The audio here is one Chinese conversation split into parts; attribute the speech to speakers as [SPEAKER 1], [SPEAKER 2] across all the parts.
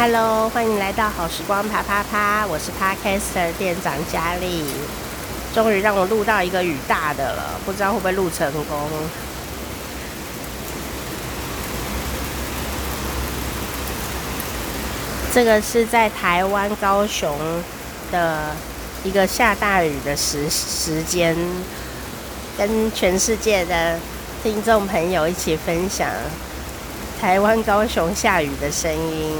[SPEAKER 1] Hello，欢迎来到好时光啪啪啪，我是 Podcaster 店长佳丽。终于让我录到一个雨大的了，不知道会不会录成功。这个是在台湾高雄的一个下大雨的时时间，跟全世界的听众朋友一起分享台湾高雄下雨的声音。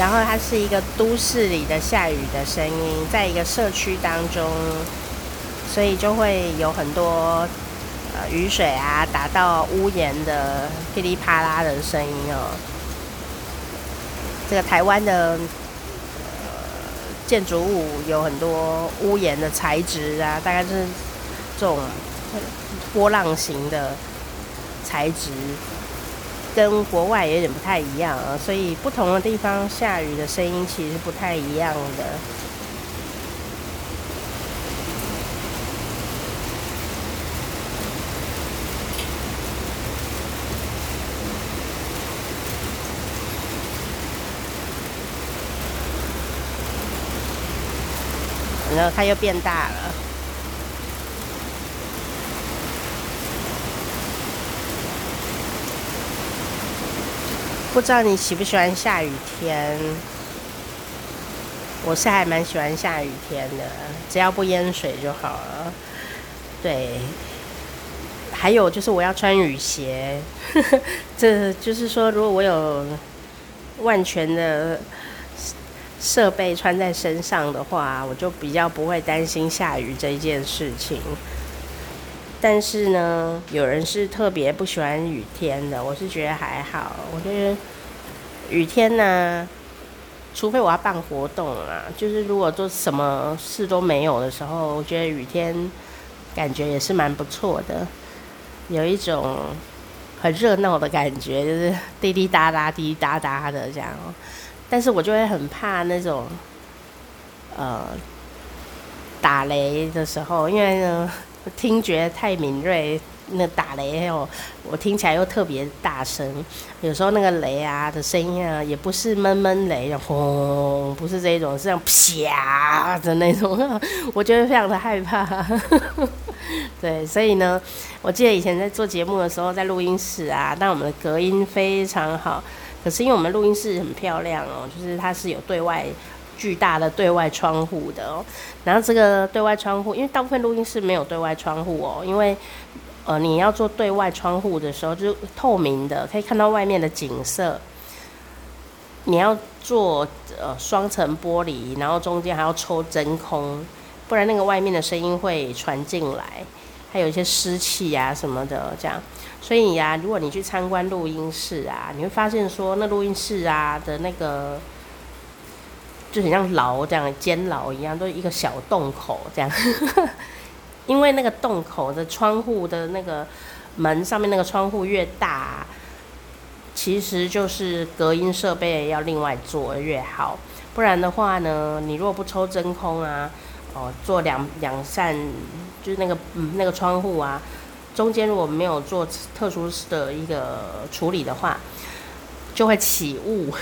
[SPEAKER 1] 然后它是一个都市里的下雨的声音，在一个社区当中，所以就会有很多呃雨水啊打到屋檐的噼里啪啦的声音哦。这个台湾的呃建筑物有很多屋檐的材质啊，大概是这种波浪形的材质。跟国外有点不太一样啊，所以不同的地方下雨的声音其实不太一样的。然后它又变大了。不知道你喜不喜欢下雨天？我是还蛮喜欢下雨天的，只要不淹水就好了。对，还有就是我要穿雨鞋，这就是说，如果我有万全的设备穿在身上的话，我就比较不会担心下雨这一件事情。但是呢，有人是特别不喜欢雨天的，我是觉得还好。我觉得雨天呢，除非我要办活动啊，就是如果做什么事都没有的时候，我觉得雨天感觉也是蛮不错的，有一种很热闹的感觉，就是滴滴答答、滴滴答答的这样。但是我就会很怕那种呃打雷的时候，因为呢。听觉太敏锐，那打雷哦，我听起来又特别大声。有时候那个雷啊的声音啊，也不是闷闷雷，轰，不是这种，是这样啪的那种，我觉得非常的害怕。对，所以呢，我记得以前在做节目的时候，在录音室啊，但我们的隔音非常好。可是因为我们录音室很漂亮哦，就是它是有对外。巨大的对外窗户的哦，然后这个对外窗户，因为大部分录音室没有对外窗户哦，因为呃你要做对外窗户的时候，就透明的，可以看到外面的景色。你要做呃双层玻璃，然后中间还要抽真空，不然那个外面的声音会传进来，还有一些湿气啊什么的这样。所以呀、如果你去参观录音室啊，你会发现说那录音室啊的那个。就很像牢这样，监牢一样，都一个小洞口这样。因为那个洞口的窗户的那个门上面那个窗户越大，其实就是隔音设备要另外做越好。不然的话呢，你如果不抽真空啊，哦，做两两扇，就是那个嗯那个窗户啊，中间如果没有做特殊的一个处理的话，就会起雾。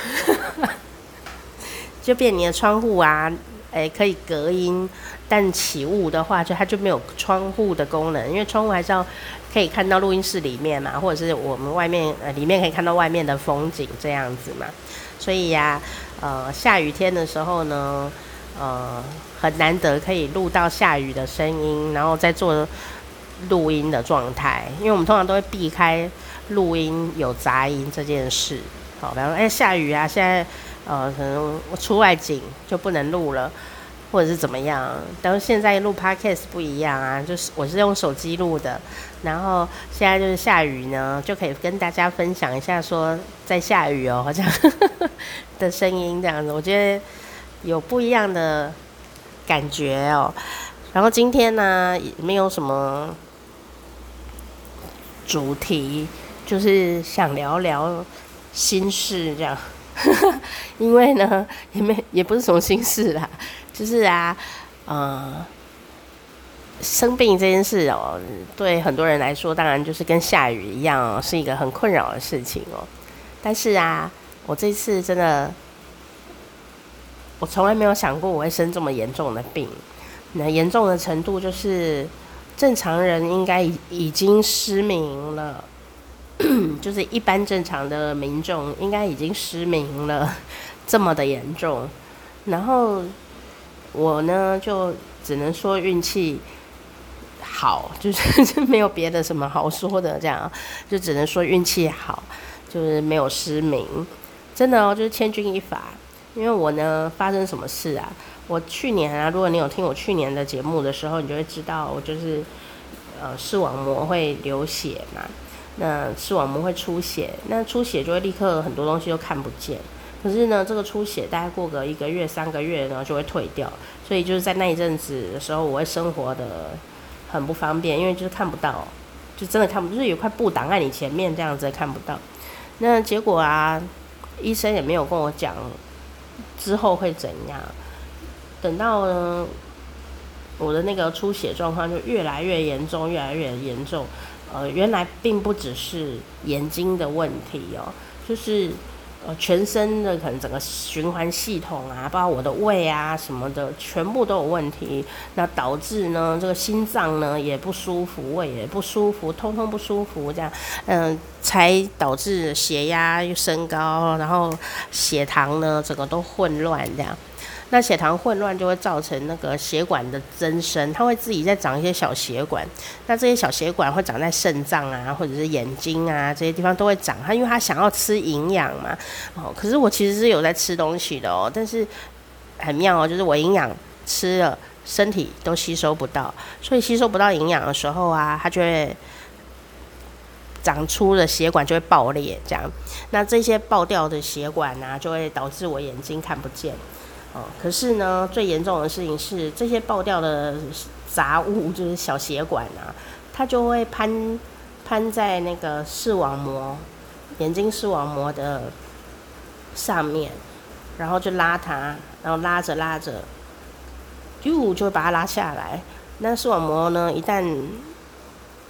[SPEAKER 1] 就变你的窗户啊，哎、欸，可以隔音，但起雾的话，就它就没有窗户的功能，因为窗户还是要可以看到录音室里面嘛，或者是我们外面呃里面可以看到外面的风景这样子嘛。所以呀、呃，下雨天的时候呢，呃，很难得可以录到下雨的声音，然后再做录音的状态，因为我们通常都会避开录音有杂音这件事。好，比方说，哎、下雨啊，现在。呃，可能我出外景就不能录了，或者是怎么样？但是现在录 Podcast 不一样啊，就是我是用手机录的，然后现在就是下雨呢，就可以跟大家分享一下说在下雨哦，这样 的声音这样子，我觉得有不一样的感觉哦。然后今天呢，也没有什么主题，就是想聊聊心事这样。因为呢，也没也不是什么心事啦，就是啊，呃，生病这件事哦，对很多人来说，当然就是跟下雨一样哦，是一个很困扰的事情哦。但是啊，我这次真的，我从来没有想过我会生这么严重的病。那严重的程度就是，正常人应该已已经失明了，就是一般正常的民众应该已经失明了，这么的严重。然后我呢，就只能说运气。好，就是 没有别的什么好说的，这样就只能说运气好，就是没有失明，真的哦，就是千钧一发。因为我呢，发生什么事啊？我去年啊，如果你有听我去年的节目的时候，你就会知道，我就是呃视网膜会流血嘛，那视网膜会出血，那出血就会立刻很多东西都看不见。可是呢，这个出血大概过个一个月、三个月然后，就会退掉。所以就是在那一阵子的时候，我会生活的。很不方便，因为就是看不到，就真的看不，就是有块布挡在你前面这样子看不到。那结果啊，医生也没有跟我讲之后会怎样。等到呢，我的那个出血状况就越来越严重，越来越严重。呃，原来并不只是眼睛的问题哦，就是。呃，全身的可能整个循环系统啊，包括我的胃啊什么的，全部都有问题。那导致呢，这个心脏呢也不舒服，胃也不舒服，通通不舒服，这样，嗯、才导致血压又升高，然后血糖呢整个都混乱这样。那血糖混乱就会造成那个血管的增生，它会自己再长一些小血管。那这些小血管会长在肾脏啊，或者是眼睛啊这些地方都会长。它因为它想要吃营养嘛，哦，可是我其实是有在吃东西的哦，但是很妙哦，就是我营养吃了，身体都吸收不到，所以吸收不到营养的时候啊，它就会长出的血管就会爆裂，这样。那这些爆掉的血管啊，就会导致我眼睛看不见。哦，可是呢，最严重的事情是这些爆掉的杂物，就是小血管啊，它就会攀攀在那个视网膜，眼睛视网膜的上面，然后就拉它，然后拉着拉着，就就会把它拉下来。那视网膜呢，一旦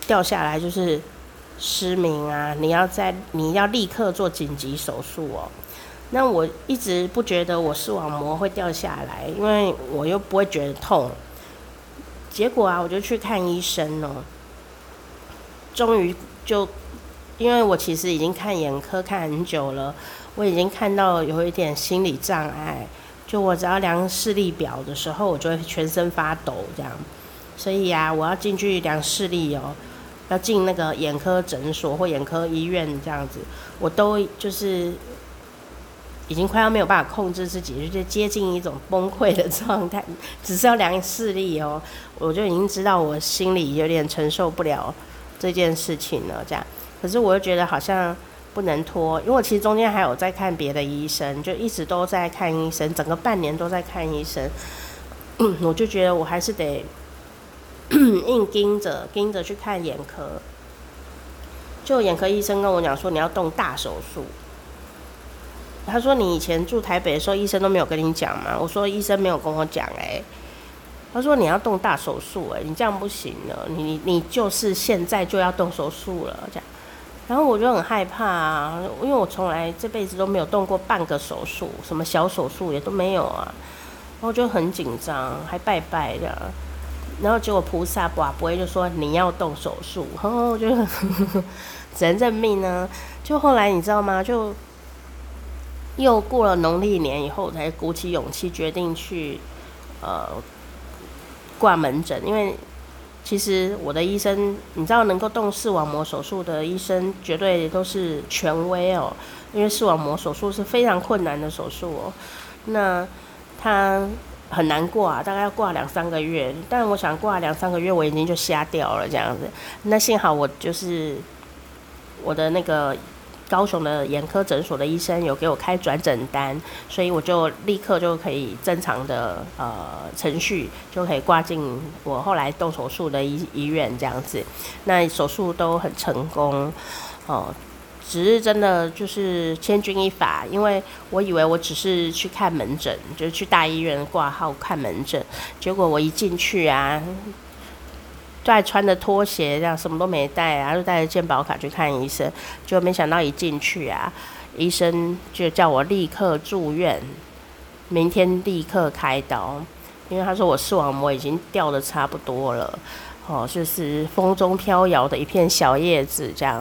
[SPEAKER 1] 掉下来，就是失明啊！你要在你要立刻做紧急手术哦。那我一直不觉得我视网膜会掉下来，因为我又不会觉得痛。结果啊，我就去看医生哦。终于就，因为我其实已经看眼科看很久了，我已经看到有一点心理障碍。就我只要量视力表的时候，我就会全身发抖这样。所以啊，我要进去量视力哦，要进那个眼科诊所或眼科医院这样子，我都就是。已经快要没有办法控制自己，就接近一种崩溃的状态。只是要量视力哦，我就已经知道我心里有点承受不了这件事情了。这样，可是我又觉得好像不能拖，因为我其实中间还有在看别的医生，就一直都在看医生，整个半年都在看医生。我就觉得我还是得硬盯着，盯着去看眼科。就眼科医生跟我讲说，你要动大手术。他说：“你以前住台北的时候，医生都没有跟你讲吗？”我说：“医生没有跟我讲。”哎，他说：“你要动大手术，哎，你这样不行了，你你你就是现在就要动手术了。”这样，然后我就很害怕啊，因为我从来这辈子都没有动过半个手术，什么小手术也都没有啊，然后就很紧张，还拜拜的，然后结果菩萨不不会就说你要动手术，然后我就只能认命呢。就后来你知道吗？就。又过了农历年以后，才鼓起勇气决定去，呃，挂门诊。因为其实我的医生，你知道，能够动视网膜手术的医生，绝对都是权威哦。因为视网膜手术是非常困难的手术哦。那他很难挂，大概要挂两三个月。但我想挂两三个月，我眼睛就瞎掉了这样子。那幸好我就是我的那个。高雄的眼科诊所的医生有给我开转诊单，所以我就立刻就可以正常的呃程序就可以挂进我后来动手术的医医院这样子。那手术都很成功哦，只是真的就是千钧一发，因为我以为我只是去看门诊，就是去大医院挂号看门诊，结果我一进去啊，带穿着拖鞋，这样什么都没带啊，就带着健保卡去看医生，就没想到一进去啊，医生就叫我立刻住院，明天立刻开刀，因为他说我视网膜已经掉的差不多了，哦，就是风中飘摇的一片小叶子这样，